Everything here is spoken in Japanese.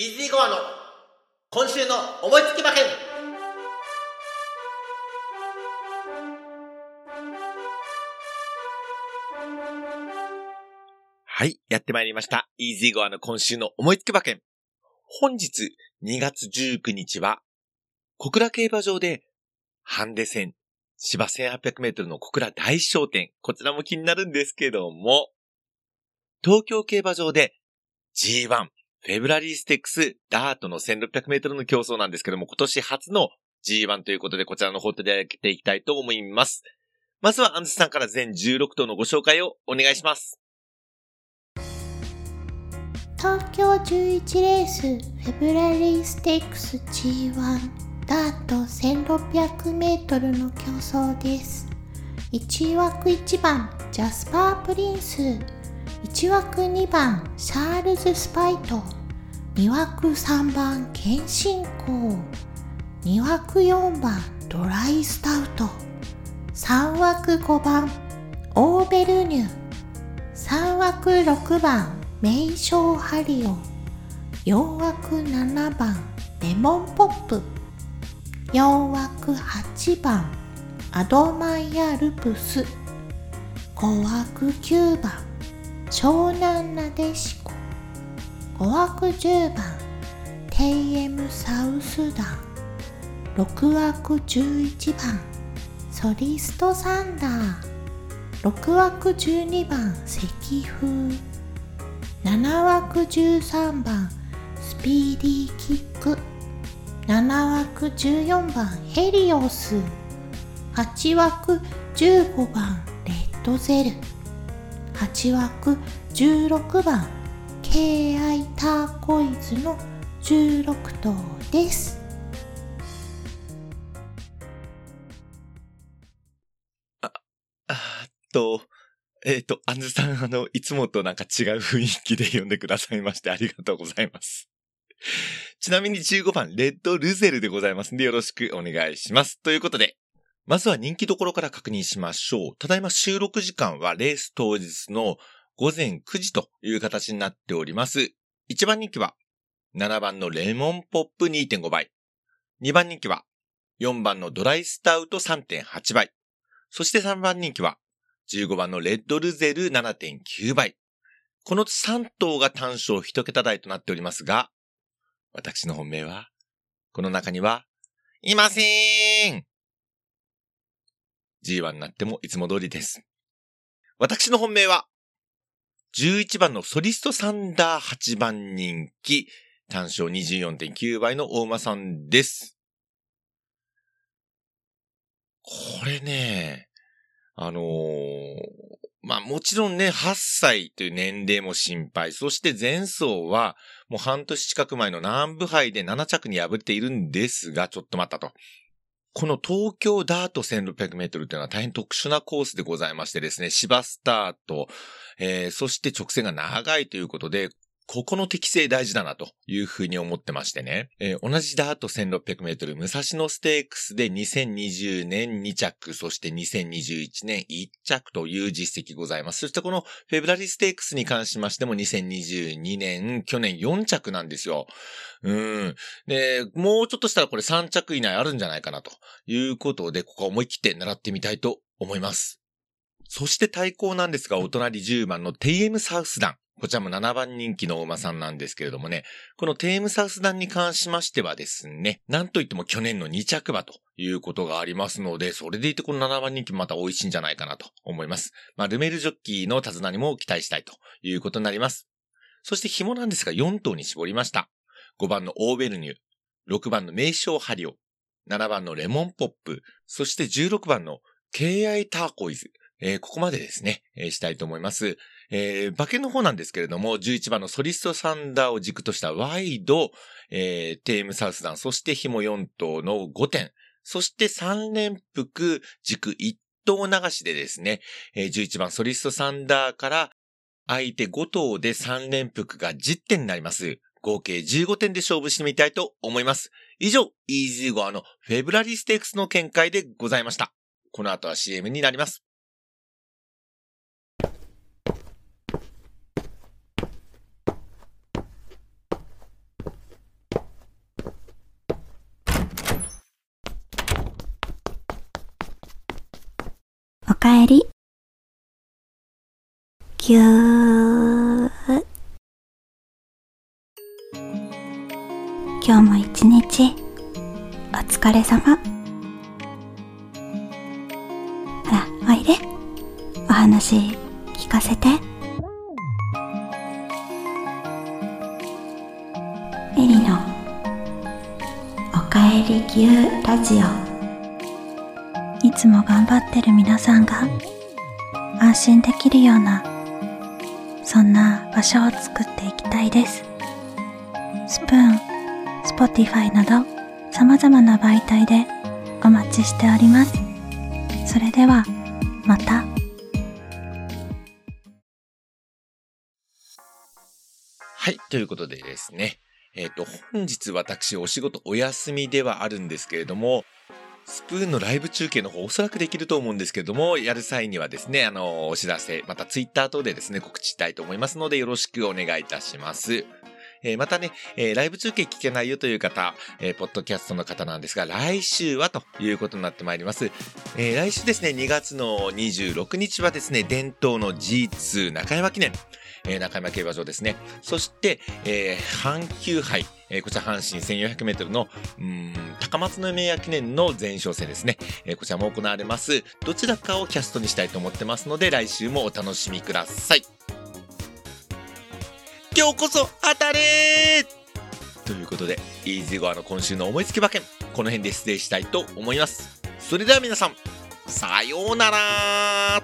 イージーゴアの今週の思いつき馬券はい、やってまいりました。イージーゴアの今週の思いつき馬券。本日2月19日は、小倉競馬場で、ハンデ戦、芝1800メートルの小倉大商店、こちらも気になるんですけども、東京競馬場で G1、フェブラリーステックス、ダートの1600メートルの競争なんですけども、今年初の G1 ということで、こちらの方取り上げていきたいと思います。まずは、アンズさんから全16頭のご紹介をお願いします。東京11レース、フェブラリーステックス G1、ダート1600メートルの競争です。1枠1番、ジャスパープリンス。1枠2番シャールズスパイト。2枠3番ケンシンコウ。2枠4番ドライスタウト。3枠5番オーベルニュ3枠6番メイショーハリオ。4枠7番レモンポップ。4枠8番アドマイヤルプス。5枠9番湘南なでしこ。5枠10番 TM サウスダン6枠11番ソリストサンダー6枠12番赤風。7枠13番スピーディーキック。7枠14番ヘリオス。8枠15番レッドゼル。8枠16番 KI ターコイズの16頭です。あ、あと、えっ、ー、と、アンズさん、あの、いつもとなんか違う雰囲気で読んでくださいましてありがとうございます。ちなみに15番、レッドルゼルでございますんでよろしくお願いします。ということで、まずは人気どころから確認しましょう。ただいま収録時間はレース当日の午前9時という形になっております。1番人気は7番のレモンポップ2.5倍。2番人気は4番のドライスタウト3.8倍。そして3番人気は15番のレッドルゼル7.9倍。この3頭が単勝1桁台となっておりますが、私の本命は、この中には、いませーん G1 になってもいつも通りです。私の本命は、11番のソリストサンダー8番人気、単勝24.9倍の大馬さんです。これね、あのー、まあもちろんね、8歳という年齢も心配。そして前走は、もう半年近く前の南部杯で7着に破っているんですが、ちょっと待ったと。この東京ダート1600メートルというのは大変特殊なコースでございましてですね、芝スタート、えー、そして直線が長いということで、ここの適性大事だなというふうに思ってましてね。えー、同じダート1600メートル、武蔵野ステークスで2020年2着、そして2021年1着という実績ございます。そしてこのフェブラリーステークスに関しましても2022年、去年4着なんですよ。うん。で、もうちょっとしたらこれ3着以内あるんじゃないかなということで、ここは思い切って狙ってみたいと思います。そして対抗なんですが、お隣10番のテイエムサウスダン。こちらも7番人気のお馬さんなんですけれどもね、このテームサウス団に関しましてはですね、なんといっても去年の2着馬ということがありますので、それでいてこの7番人気また美味しいんじゃないかなと思います。まあ、ルメルジョッキーの手綱にも期待したいということになります。そして紐なんですが4頭に絞りました。5番のオーベルニュー、6番の名称ハリオ、7番のレモンポップ、そして16番の KI ターコイズ、えー、ここまでですね、えー、したいと思います。えー、馬券の方なんですけれども、11番のソリストサンダーを軸としたワイド、えー、テームサウスダン、そして紐4頭の5点、そして3連複軸1頭流しでですね、えー、11番ソリストサンダーから相手5頭で3連複が10点になります。合計15点で勝負してみたいと思います。以上、イージーゴアのフェブラリーステークスの見解でございました。この後は CM になります。かえり。ぎゅー。今日も一日、お疲れ様。ほら、おいで。お話聞かせて。エリの、おかえりぎゅーラジオ。いつも頑張ってる皆さんが安心できるようなそんな場所を作っていきたいです。 Spoon、Spotify など様々な媒体でお待ちしております。それではまた。はい、ということでですね。えっ、と、本日私お仕事お休みではあるんですけれども、スプーンのライブ中継の方おそらくできると思うんですけれども、やる際にはですね、あの、お知らせ、またツイッター等でですね、告知したいと思いますので、よろしくお願いいたします。えーまたね、えーライブ中継聞けないよという方、えーポッドキャストの方なんですが、来週はということになってまいります。えー来週ですね、2月の26日はですね、伝統の G2 中山記念、えー中山競馬場ですね。そして、えー阪急杯、えーこちら阪神1400メートルの、うん、高松宮記念の前哨戦ですね。えーこちらも行われます。どちらかをキャストにしたいと思ってますので、来週もお楽しみください。今日こそ当たれということで、イージーゴアの今週の思いつき馬券、この辺で失礼したいと思います。それでは皆さん、さようなら